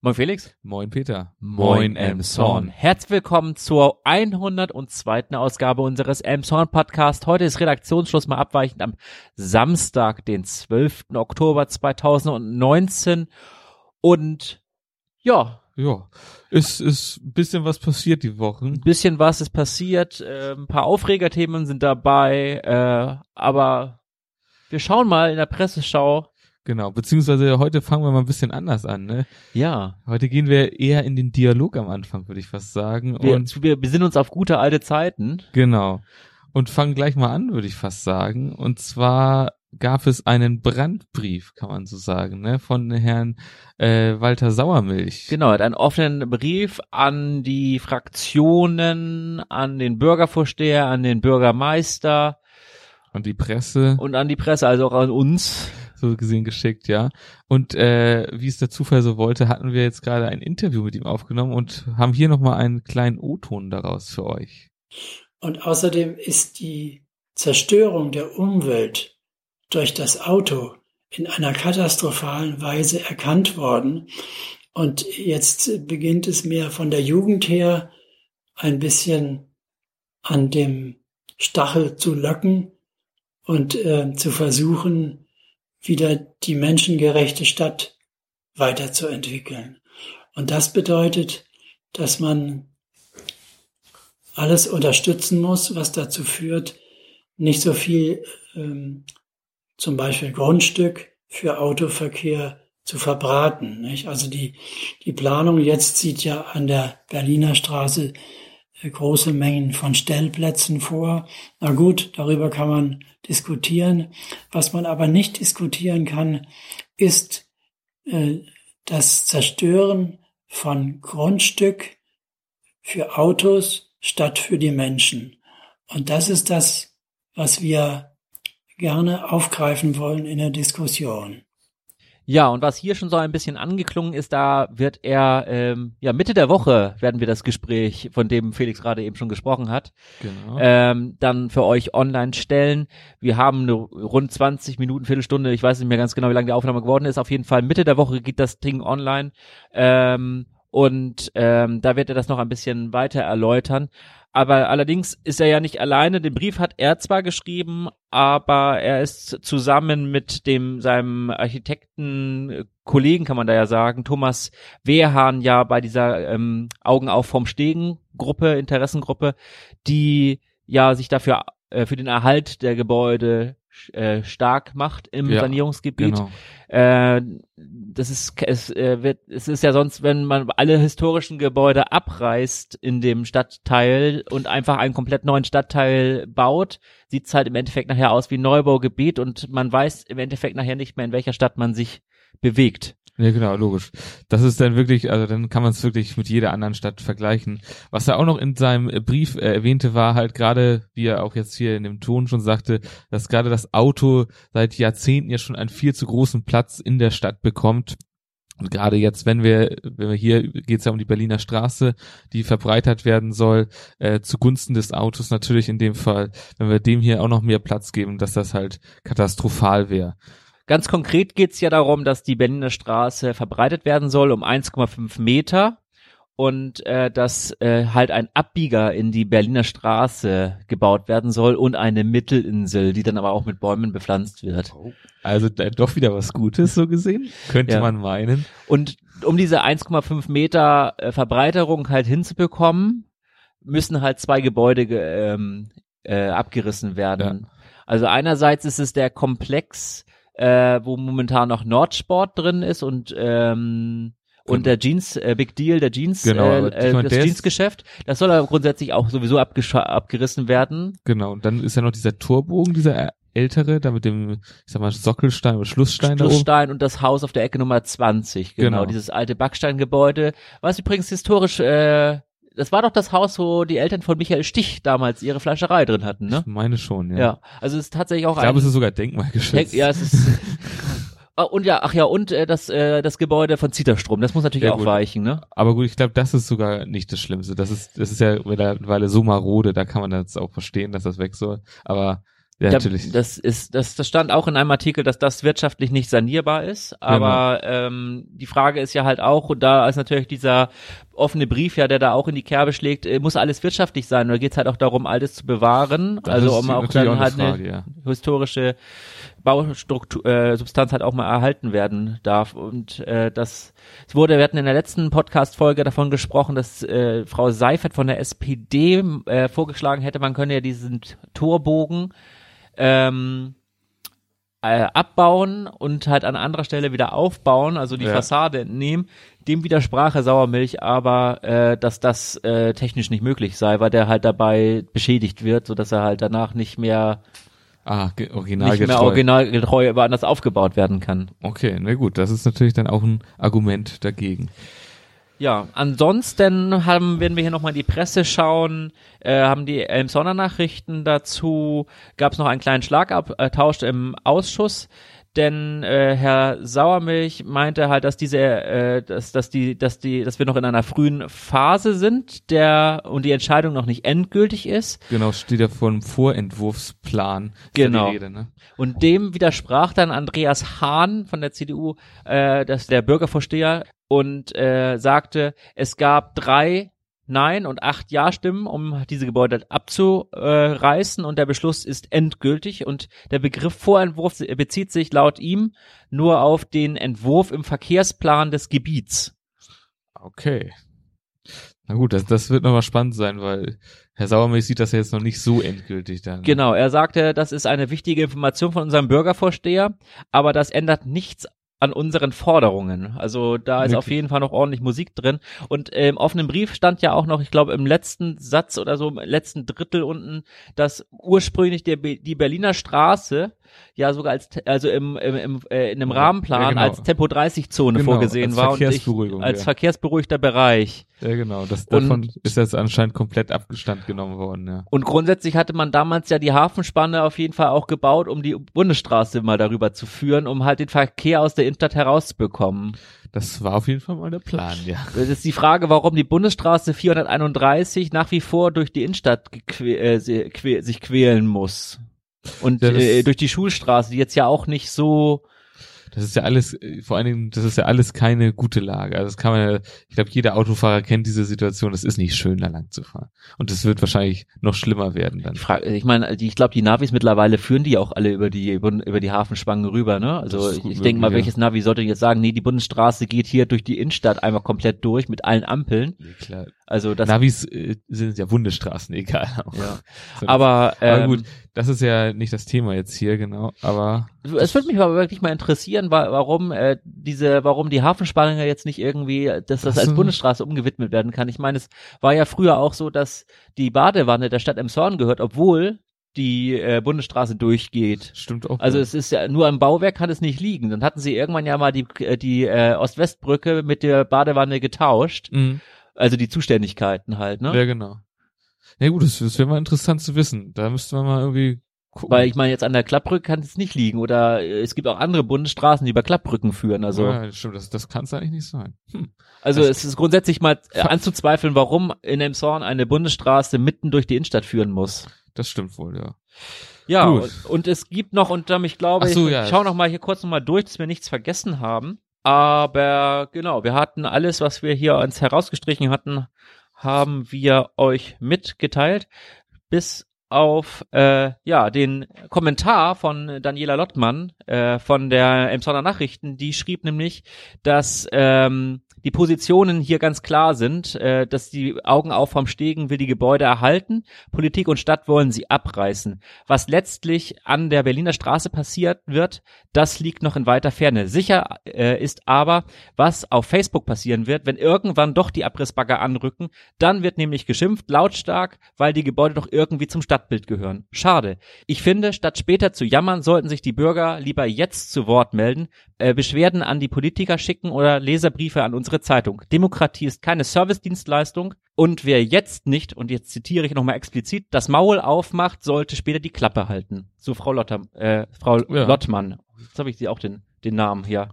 Moin Felix. Moin Peter. Moin Elmshorn. Herzlich willkommen zur 102. Ausgabe unseres Elmshorn Podcast. Heute ist Redaktionsschluss mal abweichend am Samstag, den 12. Oktober 2019. Und ja. Ja, es ist ein bisschen was passiert die Wochen. Ein bisschen was ist passiert. Äh, ein paar Aufregerthemen sind dabei. Äh, aber wir schauen mal in der Presseschau Genau, beziehungsweise heute fangen wir mal ein bisschen anders an, ne? Ja. Heute gehen wir eher in den Dialog am Anfang, würde ich fast sagen. Wir, und wir besinnen uns auf gute alte Zeiten. Genau. Und fangen gleich mal an, würde ich fast sagen. Und zwar gab es einen Brandbrief, kann man so sagen, ne, von Herrn äh, Walter Sauermilch. Genau, hat einen offenen Brief an die Fraktionen, an den Bürgervorsteher, an den Bürgermeister. An die Presse. Und an die Presse, also auch an uns so gesehen geschickt, ja. Und äh, wie es der Zufall so wollte, hatten wir jetzt gerade ein Interview mit ihm aufgenommen und haben hier nochmal einen kleinen O-Ton daraus für euch. Und außerdem ist die Zerstörung der Umwelt durch das Auto in einer katastrophalen Weise erkannt worden. Und jetzt beginnt es mir von der Jugend her ein bisschen an dem Stachel zu locken und äh, zu versuchen, wieder die menschengerechte Stadt weiterzuentwickeln. Und das bedeutet, dass man alles unterstützen muss, was dazu führt, nicht so viel ähm, zum Beispiel Grundstück für Autoverkehr zu verbraten. Nicht? Also die, die Planung jetzt sieht ja an der Berliner Straße große Mengen von Stellplätzen vor. Na gut, darüber kann man diskutieren. Was man aber nicht diskutieren kann, ist äh, das Zerstören von Grundstück für Autos statt für die Menschen. Und das ist das, was wir gerne aufgreifen wollen in der Diskussion. Ja, und was hier schon so ein bisschen angeklungen ist, da wird er, ähm, ja, Mitte der Woche werden wir das Gespräch, von dem Felix gerade eben schon gesprochen hat, genau. ähm, dann für euch online stellen. Wir haben eine rund 20 Minuten, Viertelstunde, ich weiß nicht mehr ganz genau, wie lange die Aufnahme geworden ist. Auf jeden Fall Mitte der Woche geht das Ding online. Ähm, und ähm, da wird er das noch ein bisschen weiter erläutern. Aber allerdings ist er ja nicht alleine. Den Brief hat er zwar geschrieben, aber er ist zusammen mit dem seinem Architekten äh, kann man da ja sagen, Thomas Wehrhahn ja bei dieser ähm, Augen auf vom Stegen Gruppe, Interessengruppe, die ja sich dafür äh, für den Erhalt der Gebäude äh, stark macht im ja, Sanierungsgebiet. Genau. Äh, das ist es äh, wird es ist ja sonst, wenn man alle historischen Gebäude abreißt in dem Stadtteil und einfach einen komplett neuen Stadtteil baut, sieht's halt im Endeffekt nachher aus wie ein Neubaugebiet und man weiß im Endeffekt nachher nicht mehr in welcher Stadt man sich bewegt. Ja, genau, logisch. Das ist dann wirklich, also dann kann man es wirklich mit jeder anderen Stadt vergleichen. Was er auch noch in seinem Brief äh, erwähnte, war halt gerade, wie er auch jetzt hier in dem Ton schon sagte, dass gerade das Auto seit Jahrzehnten ja schon einen viel zu großen Platz in der Stadt bekommt. Und gerade jetzt, wenn wir, wenn wir hier geht es ja um die Berliner Straße, die verbreitert werden soll, äh, zugunsten des Autos natürlich in dem Fall, wenn wir dem hier auch noch mehr Platz geben, dass das halt katastrophal wäre. Ganz konkret geht's ja darum, dass die Berliner Straße verbreitet werden soll um 1,5 Meter und äh, dass äh, halt ein Abbieger in die Berliner Straße gebaut werden soll und eine Mittelinsel, die dann aber auch mit Bäumen bepflanzt wird. Oh. Also äh, doch wieder was Gutes so gesehen, könnte ja. man meinen. Und um diese 1,5 Meter äh, Verbreiterung halt hinzubekommen, müssen halt zwei Gebäude ähm, äh, abgerissen werden. Ja. Also einerseits ist es der Komplex äh, wo momentan noch Nordsport drin ist und ähm, und der Jeans, äh, Big Deal, der Jeans, genau, äh, äh, das Jeansgeschäft, das soll aber grundsätzlich auch sowieso abgerissen werden. Genau, und dann ist ja noch dieser Torbogen, dieser ältere, da mit dem, ich sag mal, Sockelstein oder Schlussstein Schlussstein und das Haus auf der Ecke Nummer 20, genau, genau. dieses alte Backsteingebäude, was übrigens historisch äh, das war doch das Haus, wo die Eltern von Michael Stich damals ihre Fleischerei drin hatten, ne? Ich meine schon, ja. Ja, also es ist tatsächlich auch ich glaube, es ist sogar denkmalgeschützt. Ja, es ist ah, und ja, ach ja, und äh, das äh, das Gebäude von Zitterstrom, das muss natürlich ja, auch gut. weichen, ne? Aber gut, ich glaube, das ist sogar nicht das Schlimmste. Das ist das ist ja mittlerweile so marode, da kann man das auch verstehen, dass das weg soll. Aber Ja, natürlich. Das ist, das, das stand auch in einem Artikel, dass das wirtschaftlich nicht sanierbar ist. Aber genau. ähm, die Frage ist ja halt auch, und da ist natürlich dieser offene Brief ja, der da auch in die Kerbe schlägt, äh, muss alles wirtschaftlich sein oder geht es halt auch darum, alles zu bewahren? Das also um auch dann auch halt eine, Frage, ja. historische Baustruktur, äh, Substanz halt auch mal erhalten werden darf. Und äh, das es wurde, wir hatten in der letzten Podcast-Folge davon gesprochen, dass äh, Frau Seifert von der SPD äh, vorgeschlagen hätte, man könne ja diesen Torbogen ähm, äh, abbauen und halt an anderer Stelle wieder aufbauen, also die ja. Fassade entnehmen. Dem widersprach Herr Sauermilch aber, äh, dass das äh, technisch nicht möglich sei, weil der halt dabei beschädigt wird, so dass er halt danach nicht mehr Ah, originalgetreu. Nicht mehr originalgetreu aufgebaut werden kann. Okay, na gut, das ist natürlich dann auch ein Argument dagegen. Ja, ansonsten haben, werden wir hier nochmal in die Presse schauen, äh, haben die Elmsonner Nachrichten dazu, gab es noch einen kleinen Schlagabtausch im Ausschuss, denn äh, Herr Sauermilch meinte halt, dass diese, äh, dass, dass die, dass die, dass wir noch in einer frühen Phase sind, der und die Entscheidung noch nicht endgültig ist. Genau, steht ja vor einem Vorentwurfsplan. Genau. Rede, ne? Und dem widersprach dann Andreas Hahn von der CDU, äh, dass der Bürgervorsteher und äh, sagte, es gab drei Nein und acht Ja-Stimmen, um diese Gebäude abzureißen und der Beschluss ist endgültig und der Begriff Vorentwurf bezieht sich laut ihm nur auf den Entwurf im Verkehrsplan des Gebiets. Okay. Na gut, das, das wird nochmal spannend sein, weil Herr Sauermilch sieht das ja jetzt noch nicht so endgültig dann. Genau, er sagte, das ist eine wichtige Information von unserem Bürgervorsteher, aber das ändert nichts an unseren Forderungen. Also da ist Wirklich? auf jeden Fall noch ordentlich Musik drin. Und äh, im offenen Brief stand ja auch noch, ich glaube, im letzten Satz oder so, im letzten Drittel unten, dass ursprünglich der, die Berliner Straße ja sogar als also im, im, im äh, in einem Rahmenplan ja, genau. als Tempo 30 Zone genau, vorgesehen war und ich, als ja. verkehrsberuhigter Bereich. Ja genau, das davon und, ist jetzt anscheinend komplett Abgestand genommen worden, ja. Und grundsätzlich hatte man damals ja die Hafenspanne auf jeden Fall auch gebaut, um die Bundesstraße mal darüber zu führen, um halt den Verkehr aus der Innenstadt herauszubekommen. Das war auf jeden Fall mal der Plan, ja. Das ist die Frage, warum die Bundesstraße 431 nach wie vor durch die Innenstadt äh, sich quälen muss. Und ja, äh, durch die Schulstraße, die jetzt ja auch nicht so das ist ja alles, äh, vor allen Dingen, das ist ja alles keine gute Lage. Also das kann man ja, ich glaube, jeder Autofahrer kennt diese Situation, es ist nicht schön, da lang zu fahren. Und es wird wahrscheinlich noch schlimmer werden dann. Ich, frage, ich meine, ich glaube, die Navis mittlerweile führen die auch alle über die, über die Hafenspangen rüber, ne? Also ich, ich denke mal, welches Navi sollte jetzt sagen, nee, die Bundesstraße geht hier durch die Innenstadt einmal komplett durch mit allen Ampeln. Nee, klar. Also das Navis äh, sind ja Bundesstraßen, egal. Ja. aber, ähm, aber gut, das ist ja nicht das Thema jetzt hier, genau. Aber es würde mich aber wirklich mal interessieren, warum äh, diese, warum die Hafenspange jetzt nicht irgendwie, dass das als Bundesstraße umgewidmet werden kann. Ich meine, es war ja früher auch so, dass die Badewanne der Stadt Emshorn gehört, obwohl die äh, Bundesstraße durchgeht. Stimmt auch. Also ja. es ist ja nur am Bauwerk kann es nicht liegen. Dann hatten sie irgendwann ja mal die äh, die äh, Ost-West-Brücke mit der Badewanne getauscht. Mhm. Also die Zuständigkeiten halt, ne? Ja, genau. Ja gut, das, das wäre mal interessant zu wissen. Da müsste man mal irgendwie gucken. Weil ich meine, jetzt an der Klappbrücke kann es nicht liegen. Oder äh, es gibt auch andere Bundesstraßen, die über Klappbrücken führen. Also ja, stimmt, das, das kann es eigentlich nicht sein. Hm. Also das es ist grundsätzlich mal äh, anzuzweifeln, warum in Emshorn eine Bundesstraße mitten durch die Innenstadt führen muss. Das stimmt wohl, ja. Ja, und, und, es gibt noch, und ähm, ich glaube, so, ich, ja. ich schau noch mal hier kurz noch mal durch, dass wir nichts vergessen haben. Aber genau, wir hatten alles, was wir hier uns herausgestrichen hatten, haben wir euch mitgeteilt. Bis auf äh, ja den Kommentar von Daniela Lottmann äh, von der Emsonner Nachrichten, die schrieb nämlich, dass ähm, die Positionen hier ganz klar sind, äh, dass die Augen auf vom Stegen will die Gebäude erhalten, Politik und Stadt wollen sie abreißen. Was letztlich an der Berliner Straße passiert wird, das liegt noch in weiter Ferne. Sicher äh, ist aber, was auf Facebook passieren wird, wenn irgendwann doch die Abrissbagger anrücken, dann wird nämlich geschimpft, lautstark, weil die Gebäude doch irgendwie zum Stadtbild gehören. Schade. Ich finde, statt später zu jammern, sollten sich die Bürger lieber jetzt zu Wort melden, äh, Beschwerden an die Politiker schicken oder Leserbriefe an unsere Zeitung. Demokratie ist keine Servicedienstleistung und wer jetzt nicht, und jetzt zitiere ich nochmal explizit, das Maul aufmacht, sollte später die Klappe halten. So Frau Lotter, äh, Frau ja. Lottmann. Jetzt habe ich sie auch den, den Namen hier.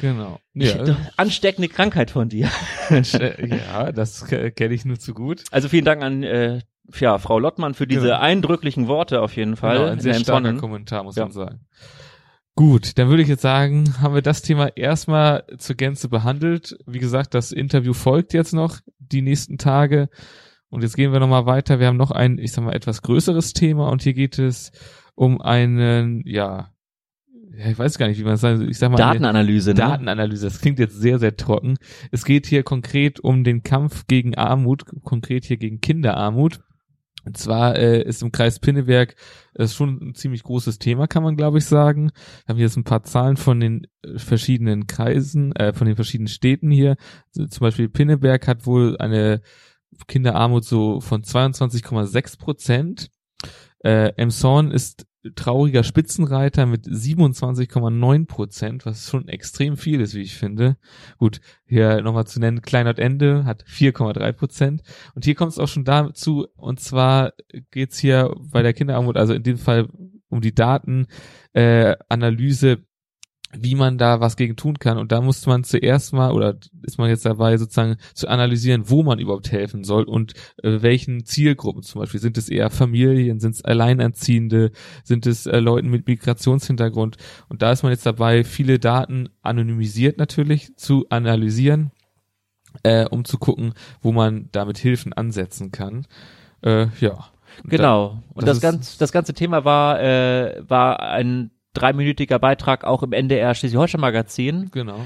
Genau. Ja. Ansteckende Krankheit von dir. ja, das kenne ich nur zu gut. Also vielen Dank an äh, ja, Frau Lottmann für diese genau. eindrücklichen Worte auf jeden Fall. Genau, ein sehr starker Kommentar, muss ja. man sagen. Gut, dann würde ich jetzt sagen, haben wir das Thema erstmal zur Gänze behandelt. Wie gesagt, das Interview folgt jetzt noch die nächsten Tage. Und jetzt gehen wir nochmal weiter. Wir haben noch ein, ich sag mal, etwas größeres Thema und hier geht es um einen, ja, ich weiß gar nicht, wie man es sagt, ich sag mal. Datenanalyse, ne? Datenanalyse, das klingt jetzt sehr, sehr trocken. Es geht hier konkret um den Kampf gegen Armut, konkret hier gegen Kinderarmut. Und zwar äh, ist im Kreis Pinneberg ist schon ein ziemlich großes Thema, kann man glaube ich sagen. Wir haben jetzt ein paar Zahlen von den äh, verschiedenen Kreisen, äh, von den verschiedenen Städten hier. Zum Beispiel Pinneberg hat wohl eine Kinderarmut so von 22,6 Prozent. Äh, Emshorn ist trauriger Spitzenreiter mit 27,9 Prozent, was schon extrem viel ist, wie ich finde. Gut, hier nochmal zu nennen, Kleinert Ende hat 4,3 Prozent. Und hier kommt es auch schon dazu, und zwar geht's hier bei der Kinderarmut, also in dem Fall um die Datenanalyse, äh, wie man da was gegen tun kann. Und da muss man zuerst mal, oder ist man jetzt dabei, sozusagen zu analysieren, wo man überhaupt helfen soll und äh, welchen Zielgruppen zum Beispiel. Sind es eher Familien, sind es Alleinerziehende, sind es äh, Leuten mit Migrationshintergrund? Und da ist man jetzt dabei, viele Daten anonymisiert natürlich zu analysieren, äh, um zu gucken, wo man damit Hilfen ansetzen kann. Äh, ja. Genau. Und das, das, ganz, das ganze Thema war, äh, war ein dreiminütiger Beitrag auch im NDR Schleswig-Holstein Magazin. Genau.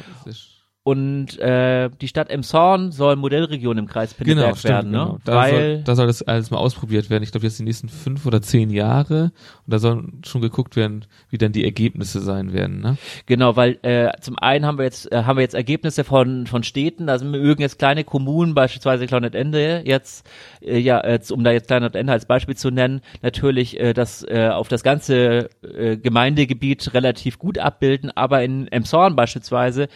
Und äh, die Stadt Emshorn soll Modellregion im Kreis Pinneberg genau, stimmt, werden, ne? Genau. Da Weil soll, da soll das alles mal ausprobiert werden. Ich glaube jetzt die nächsten fünf oder zehn Jahre. Und da soll schon geguckt werden, wie dann die Ergebnisse sein werden, ne? Genau, weil äh, zum einen haben wir jetzt äh, haben wir jetzt Ergebnisse von von Städten. Da sind mögen jetzt kleine Kommunen, beispielsweise Ende jetzt äh, ja, äh, um da jetzt Ende als Beispiel zu nennen, natürlich äh, das äh, auf das ganze äh, Gemeindegebiet relativ gut abbilden. Aber in Emshorn beispielsweise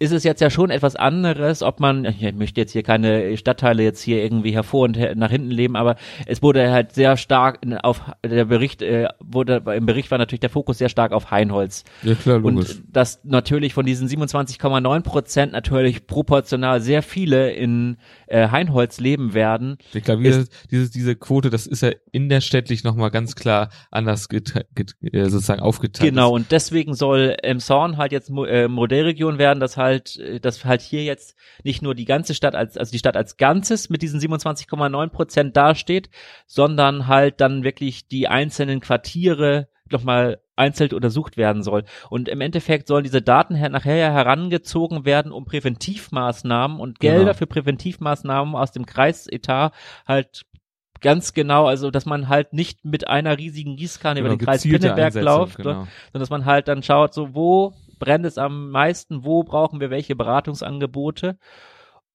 ist es ja jetzt ja schon etwas anderes, ob man, ich möchte jetzt hier keine Stadtteile jetzt hier irgendwie hervor und her, nach hinten leben, aber es wurde halt sehr stark auf der Bericht äh, wurde im Bericht war natürlich der Fokus sehr stark auf Heinholz. Ja klar, logisch. Und das natürlich von diesen 27,9 Prozent natürlich proportional sehr viele in äh, Heinholz leben werden. Ich glaube, diese, diese, diese Quote, das ist ja innerstädtlich nochmal ganz klar anders äh, sozusagen aufgeteilt. Genau, und deswegen soll Emshorn halt jetzt äh, Modellregion werden, das halt äh, dass halt hier jetzt nicht nur die ganze Stadt als, also die Stadt als Ganzes mit diesen 27,9 Prozent dasteht, sondern halt dann wirklich die einzelnen Quartiere nochmal einzeln untersucht werden soll. Und im Endeffekt sollen diese Daten her nachher ja herangezogen werden, um Präventivmaßnahmen und Gelder genau. für Präventivmaßnahmen aus dem Kreisetat halt ganz genau, also dass man halt nicht mit einer riesigen Gießkanne genau, über den Kreis Pinneberg läuft, genau. sondern dass man halt dann schaut, so wo brennt es am meisten, wo brauchen wir welche Beratungsangebote.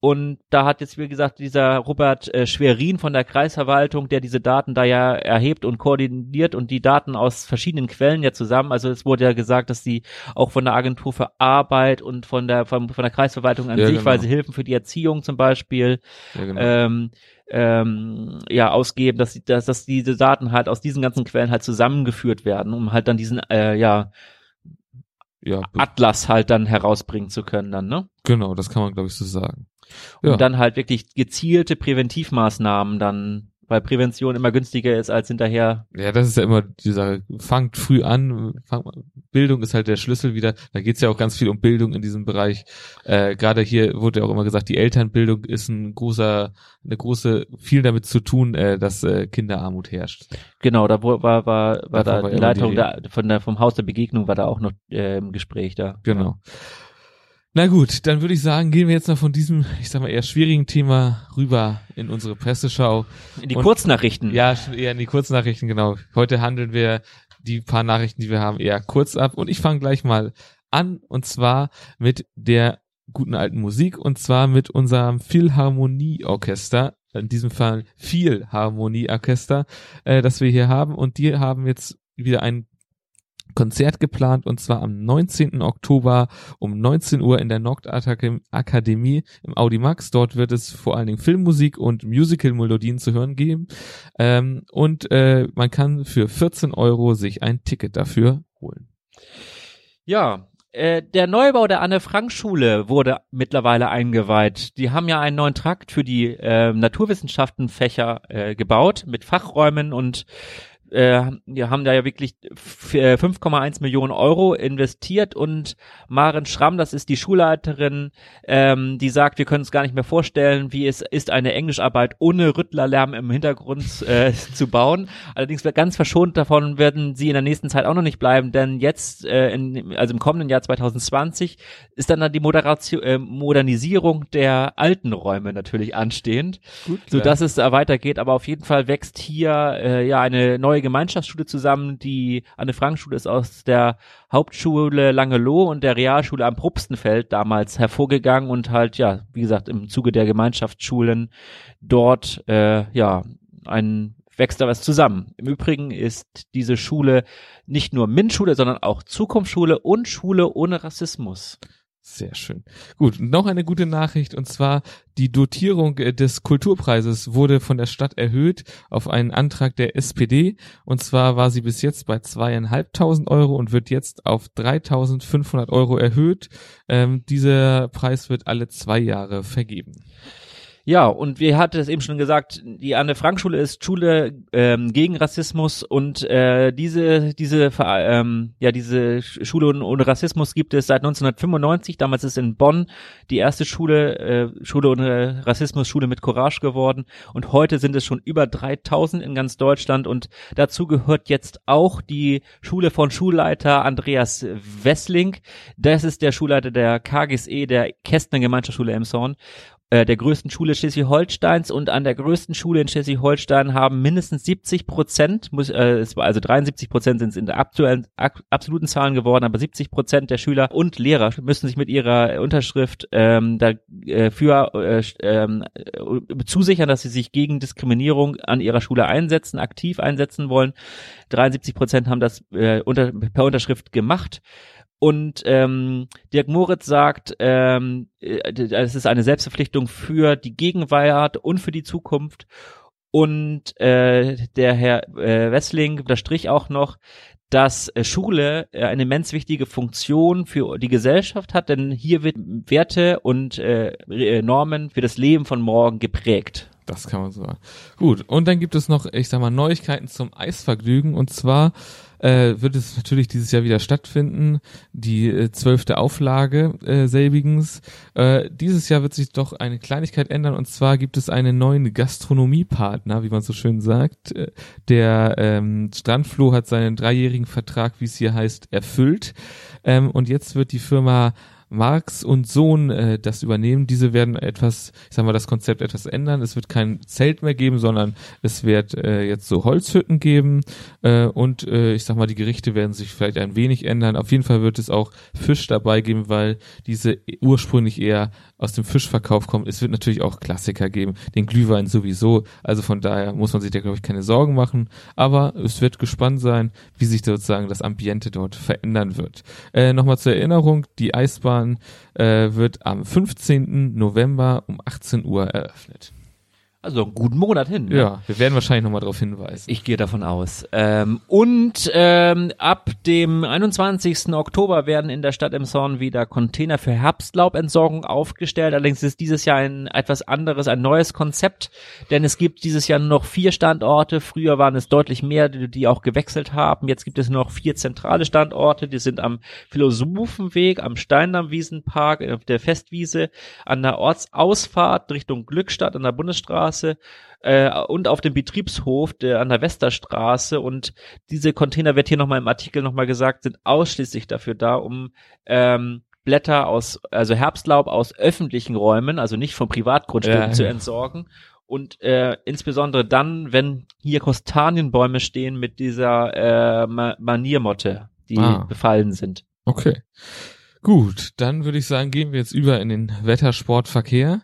Und da hat jetzt, wie gesagt, dieser Robert äh, Schwerin von der Kreisverwaltung, der diese Daten da ja erhebt und koordiniert und die Daten aus verschiedenen Quellen ja zusammen. Also es wurde ja gesagt, dass die auch von der Agentur für Arbeit und von der von, von der Kreisverwaltung an ja, sich, genau. weil sie Hilfen für die Erziehung zum Beispiel ja, genau. ähm, ähm, ja ausgeben, dass, dass, dass diese Daten halt aus diesen ganzen Quellen halt zusammengeführt werden, um halt dann diesen äh, ja ja, Atlas halt dann herausbringen zu können dann, ne? Genau, das kann man glaube ich so sagen. Ja. Und dann halt wirklich gezielte Präventivmaßnahmen dann weil Prävention immer günstiger ist als hinterher. Ja, das ist ja immer die Sache. Fangt früh an, fangt, Bildung ist halt der Schlüssel wieder. Da geht's ja auch ganz viel um Bildung in diesem Bereich. Äh, Gerade hier wurde ja auch immer gesagt, die Elternbildung ist ein großer, eine große, viel damit zu tun, äh, dass äh, Kinderarmut herrscht. Genau, da war war war, war da, da die Leitung die da, von der vom Haus der Begegnung war da auch noch äh, im Gespräch da. Genau. Ja. Na gut, dann würde ich sagen, gehen wir jetzt noch von diesem, ich sag mal, eher schwierigen Thema rüber in unsere Presseschau. In die Und, Kurznachrichten. Ja, eher in die Kurznachrichten, genau. Heute handeln wir die paar Nachrichten, die wir haben, eher kurz ab. Und ich fange gleich mal an, und zwar mit der guten alten Musik, und zwar mit unserem Philharmonieorchester, in diesem Fall Philharmonieorchester, äh, das wir hier haben. Und die haben jetzt wieder ein Konzert geplant und zwar am 19. Oktober um 19 Uhr in der Noct Akademie im Audimax. Dort wird es vor allen Dingen Filmmusik und Musical-Melodien zu hören geben. Ähm, und äh, man kann für 14 Euro sich ein Ticket dafür holen. Ja, äh, der Neubau der Anne-Frank-Schule wurde mittlerweile eingeweiht. Die haben ja einen neuen Trakt für die äh, Naturwissenschaftenfächer äh, gebaut mit Fachräumen und äh, wir haben da ja wirklich 5,1 Millionen Euro investiert und Maren Schramm, das ist die Schulleiterin, ähm, die sagt, wir können uns gar nicht mehr vorstellen, wie es ist, eine Englischarbeit ohne Rüttlerlärm im Hintergrund äh, zu bauen. Allerdings ganz verschont davon werden sie in der nächsten Zeit auch noch nicht bleiben, denn jetzt, äh, in, also im kommenden Jahr 2020, ist dann, dann die Moderation, äh, Modernisierung der alten Räume natürlich anstehend, Gut, so dass es da weitergeht. Aber auf jeden Fall wächst hier äh, ja eine neue Gemeinschaftsschule zusammen. Die Anne-Frank-Schule ist aus der Hauptschule Langeloh und der Realschule am Probstenfeld damals hervorgegangen und halt, ja, wie gesagt, im Zuge der Gemeinschaftsschulen dort, äh, ja, ein wächst da was zusammen. Im Übrigen ist diese Schule nicht nur MINT-Schule, sondern auch Zukunftsschule und Schule ohne Rassismus. Sehr schön. Gut, noch eine gute Nachricht und zwar die Dotierung äh, des Kulturpreises wurde von der Stadt erhöht auf einen Antrag der SPD und zwar war sie bis jetzt bei zweieinhalbtausend Euro und wird jetzt auf 3.500 Euro erhöht. Ähm, dieser Preis wird alle zwei Jahre vergeben. Ja, und wir hatten es eben schon gesagt, die Anne-Frank-Schule ist Schule ähm, gegen Rassismus und äh, diese, diese, ähm, ja, diese Schule ohne Rassismus gibt es seit 1995. Damals ist in Bonn die erste Schule, äh, Schule ohne Rassismus, Schule mit Courage geworden. Und heute sind es schon über 3000 in ganz Deutschland und dazu gehört jetzt auch die Schule von Schulleiter Andreas Wessling. Das ist der Schulleiter der KGSE, der Kästner Gemeinschaftsschule Emshorn äh, der größten Schule Schleswig-Holsteins und an der größten Schule in Schleswig-Holstein haben mindestens 70 Prozent, muss, äh, es war also 73 Prozent sind es in der aktuellen, ak absoluten Zahlen geworden, aber 70 Prozent der Schüler und Lehrer müssen sich mit ihrer Unterschrift ähm, dafür äh, ähm, äh, zusichern, dass sie sich gegen Diskriminierung an ihrer Schule einsetzen, aktiv einsetzen wollen. 73 Prozent haben das äh, unter, per Unterschrift gemacht. Und ähm, Dirk Moritz sagt, ähm, äh, es ist eine Selbstverpflichtung für die Gegenwart und für die Zukunft. Und äh, der Herr äh, Wessling unterstrich auch noch, dass äh, Schule äh, eine immens wichtige Funktion für die Gesellschaft hat, denn hier wird Werte und äh, Normen für das Leben von morgen geprägt. Das kann man so sagen. Gut, und dann gibt es noch, ich sag mal, Neuigkeiten zum Eisvergnügen. Und zwar äh, wird es natürlich dieses Jahr wieder stattfinden, die äh, zwölfte äh, Auflage äh, selbigens. Äh, dieses Jahr wird sich doch eine Kleinigkeit ändern und zwar gibt es einen neuen Gastronomiepartner, wie man so schön sagt. Äh, der ähm, Strandfloh hat seinen dreijährigen Vertrag, wie es hier heißt, erfüllt ähm, und jetzt wird die Firma Marx und Sohn äh, das übernehmen. Diese werden etwas, ich sag mal, das Konzept etwas ändern. Es wird kein Zelt mehr geben, sondern es wird äh, jetzt so Holzhütten geben äh, und äh, ich sag mal, die Gerichte werden sich vielleicht ein wenig ändern. Auf jeden Fall wird es auch Fisch dabei geben, weil diese ursprünglich eher aus dem Fischverkauf kommen. Es wird natürlich auch Klassiker geben, den Glühwein sowieso. Also von daher muss man sich da, glaube ich, keine Sorgen machen. Aber es wird gespannt sein, wie sich sozusagen das Ambiente dort verändern wird. Äh, Nochmal zur Erinnerung, die Eisbahn äh, wird am 15. November um 18 Uhr eröffnet. Also einen guten Monat hin. Ne? Ja, wir werden wahrscheinlich nochmal darauf hinweisen. Ich gehe davon aus. Ähm, und ähm, ab dem 21. Oktober werden in der Stadt Emshorn wieder Container für Herbstlaubentsorgung aufgestellt. Allerdings ist dieses Jahr ein etwas anderes, ein neues Konzept, denn es gibt dieses Jahr nur noch vier Standorte. Früher waren es deutlich mehr, die, die auch gewechselt haben. Jetzt gibt es nur noch vier zentrale Standorte. Die sind am Philosophenweg, am Steindammwiesenpark, auf der Festwiese, an der Ortsausfahrt Richtung Glückstadt an der Bundesstraße Straße äh, und auf dem Betriebshof der, an der Westerstraße. Und diese Container, wird hier nochmal im Artikel nochmal gesagt, sind ausschließlich dafür da, um ähm, Blätter aus, also Herbstlaub aus öffentlichen Räumen, also nicht von Privatgrundstücken ja, zu entsorgen. Und äh, insbesondere dann, wenn hier Kastanienbäume stehen mit dieser äh, Maniermotte, die ah. befallen sind. Okay. Gut, dann würde ich sagen, gehen wir jetzt über in den Wettersportverkehr.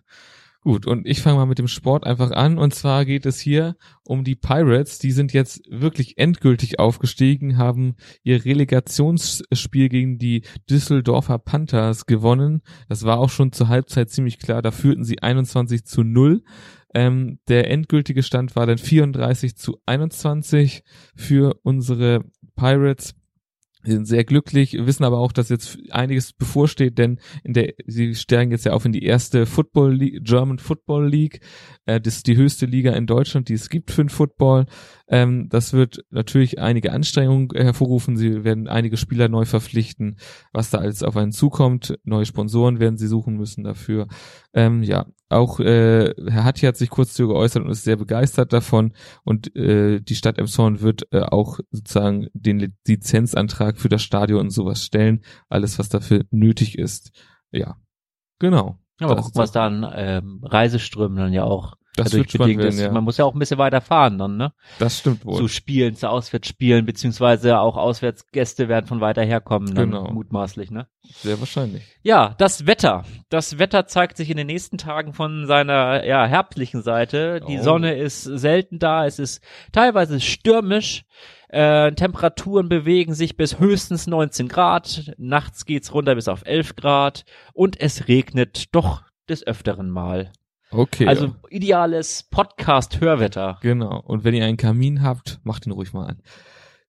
Gut, und ich fange mal mit dem Sport einfach an. Und zwar geht es hier um die Pirates. Die sind jetzt wirklich endgültig aufgestiegen, haben ihr Relegationsspiel gegen die Düsseldorfer Panthers gewonnen. Das war auch schon zur Halbzeit ziemlich klar. Da führten sie 21 zu 0. Ähm, der endgültige Stand war dann 34 zu 21 für unsere Pirates. Sie sind sehr glücklich, wissen aber auch, dass jetzt einiges bevorsteht, denn in der, sie steigen jetzt ja auf in die erste Football League, German Football League. Äh, das ist die höchste Liga in Deutschland, die es gibt für den Football. Ähm, das wird natürlich einige Anstrengungen hervorrufen. Sie werden einige Spieler neu verpflichten, was da alles auf einen zukommt. Neue Sponsoren werden sie suchen müssen dafür. Ähm, ja, auch äh, Herr Hatti hat sich kurz zu geäußert und ist sehr begeistert davon. Und äh, die Stadt Emshorn wird äh, auch sozusagen den Lizenzantrag für das Stadion und sowas stellen. Alles, was dafür nötig ist. Ja, genau. Aber gucken, was da an ähm, Reiseströmen dann ja auch das wird bedingt werden, ist. Ja. Man muss ja auch ein bisschen weiter fahren dann, ne? Das stimmt wohl. Zu Spielen, zu Auswärtsspielen, beziehungsweise auch Auswärtsgäste werden von weiter herkommen, dann genau. mutmaßlich, ne? Sehr wahrscheinlich. Ja, das Wetter. Das Wetter zeigt sich in den nächsten Tagen von seiner ja, herbstlichen Seite. Die oh. Sonne ist selten da, es ist teilweise stürmisch. Äh, Temperaturen bewegen sich bis höchstens 19 Grad. Nachts geht's runter bis auf 11 Grad und es regnet doch des öfteren mal. Okay. Also ideales Podcast-Hörwetter. Genau. Und wenn ihr einen Kamin habt, macht ihn ruhig mal an.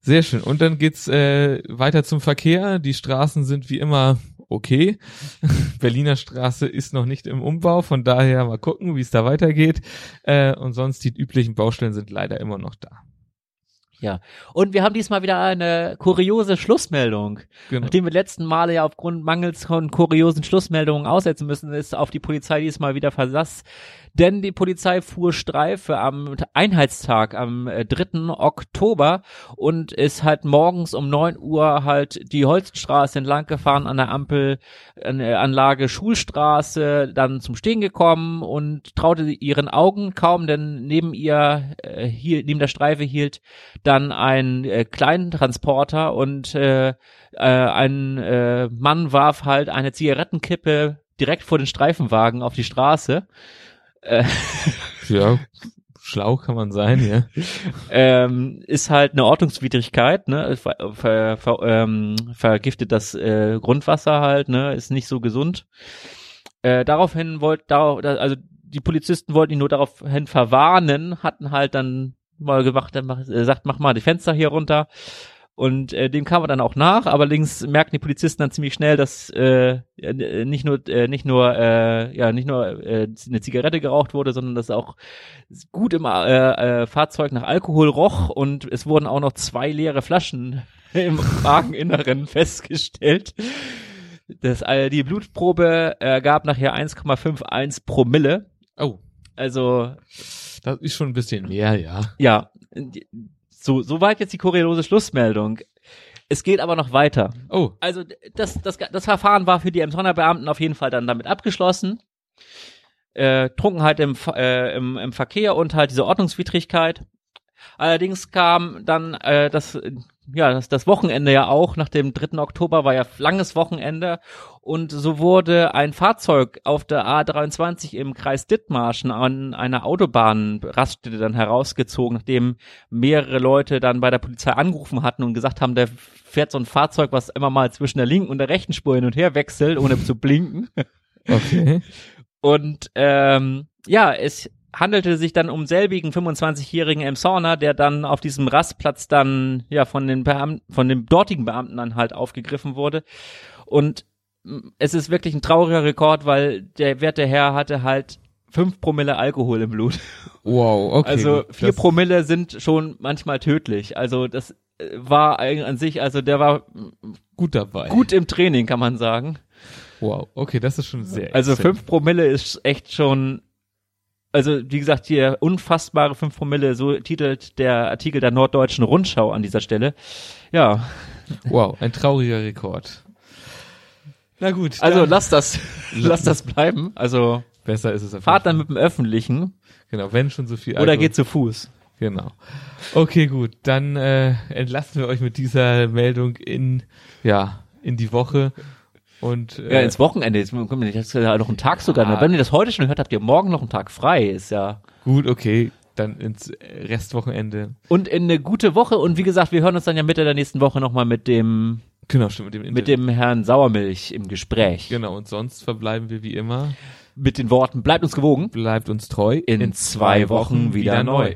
Sehr schön. Und dann geht's äh, weiter zum Verkehr. Die Straßen sind wie immer okay. Berliner Straße ist noch nicht im Umbau, von daher mal gucken, wie es da weitergeht. Äh, und sonst die üblichen Baustellen sind leider immer noch da. Ja. Und wir haben diesmal wieder eine kuriose Schlussmeldung. Genau. Nachdem wir letzten Male ja aufgrund mangels von kuriosen Schlussmeldungen aussetzen müssen, ist auf die Polizei diesmal wieder Versass denn die Polizei fuhr Streife am Einheitstag am 3. Äh, Oktober und ist halt morgens um 9 Uhr halt die Holzstraße entlang gefahren an der Ampelanlage Schulstraße, dann zum Stehen gekommen und traute ihren Augen kaum, denn neben ihr, äh, hier, neben der Streife hielt dann ein äh, kleinen Transporter und äh, äh, ein äh, Mann warf halt eine Zigarettenkippe direkt vor den Streifenwagen auf die Straße. Äh, ja, schlau kann man sein, ja. ähm, ist halt eine Ordnungswidrigkeit, ne? Ver, ver, ver, ähm, vergiftet das äh, Grundwasser halt, ne? Ist nicht so gesund. Äh, daraufhin wollte, darauf, also die Polizisten wollten ihn nur daraufhin verwarnen, hatten halt dann mal gemacht, dann mach, äh, sagt, mach mal die Fenster hier runter. Und äh, dem kam er dann auch nach, aber links merkten die Polizisten dann ziemlich schnell, dass äh, äh, nicht nur äh, nicht nur äh, ja nicht nur äh, eine Zigarette geraucht wurde, sondern dass auch gut im äh, äh, Fahrzeug nach Alkohol roch und es wurden auch noch zwei leere Flaschen im Wageninneren festgestellt. Das, äh, die Blutprobe ergab nachher 1,51 Promille. Oh. Also das ist schon ein bisschen mehr, ja. Ja, so, so weit jetzt die kuriose Schlussmeldung. Es geht aber noch weiter. Oh. Also das, das, das Verfahren war für die Emsonner Beamten auf jeden Fall dann damit abgeschlossen. Äh, Trunkenheit im, äh, im, im Verkehr und halt diese Ordnungswidrigkeit. Allerdings kam dann äh, das, ja, das, das Wochenende ja auch, nach dem 3. Oktober war ja langes Wochenende und so wurde ein Fahrzeug auf der A23 im Kreis Dithmarschen an einer Autobahnraststätte dann herausgezogen, nachdem mehrere Leute dann bei der Polizei angerufen hatten und gesagt haben, der fährt so ein Fahrzeug, was immer mal zwischen der linken und der rechten Spur hin und her wechselt, ohne zu blinken. Okay. Und ähm, ja, es handelte sich dann um selbigen 25-jährigen Emsauner, der dann auf diesem Rastplatz dann ja von den Beamten, von dem dortigen Beamten dann halt aufgegriffen wurde. Und es ist wirklich ein trauriger Rekord, weil der werte Herr hatte halt fünf Promille Alkohol im Blut. Wow, okay. Also vier Promille sind schon manchmal tödlich. Also das äh, war an sich, also der war gut dabei. Gut im Training, kann man sagen. Wow, okay, das ist schon sehr. Also fünf Promille ist echt schon also wie gesagt, hier unfassbare 5 Promille, so titelt der Artikel der Norddeutschen Rundschau an dieser Stelle. Ja. Wow, ein trauriger Rekord. Na gut. Also lass das, lass das bleiben. Also besser ist es. Auf fahrt dann mit dem Öffentlichen. Genau, wenn schon so viel. Alkohol. Oder geht zu Fuß. Genau. Okay, gut. Dann äh, entlassen wir euch mit dieser Meldung in ja in die Woche. Und, äh, ja, ins Wochenende. Jetzt kommt ist ja noch ein Tag sogar. Ja. Wenn ihr das heute schon hört, habt ihr morgen noch einen Tag frei. Ist ja. Gut, okay. Dann ins Restwochenende. Und in eine gute Woche. Und wie gesagt, wir hören uns dann ja Mitte der nächsten Woche nochmal mit dem. Genau, stimmt. Mit dem, mit dem Herrn Sauermilch im Gespräch. Genau. Und sonst verbleiben wir wie immer. Mit den Worten, bleibt uns gewogen. Bleibt uns treu. In, in zwei, Wochen, Wochen wieder, wieder neu.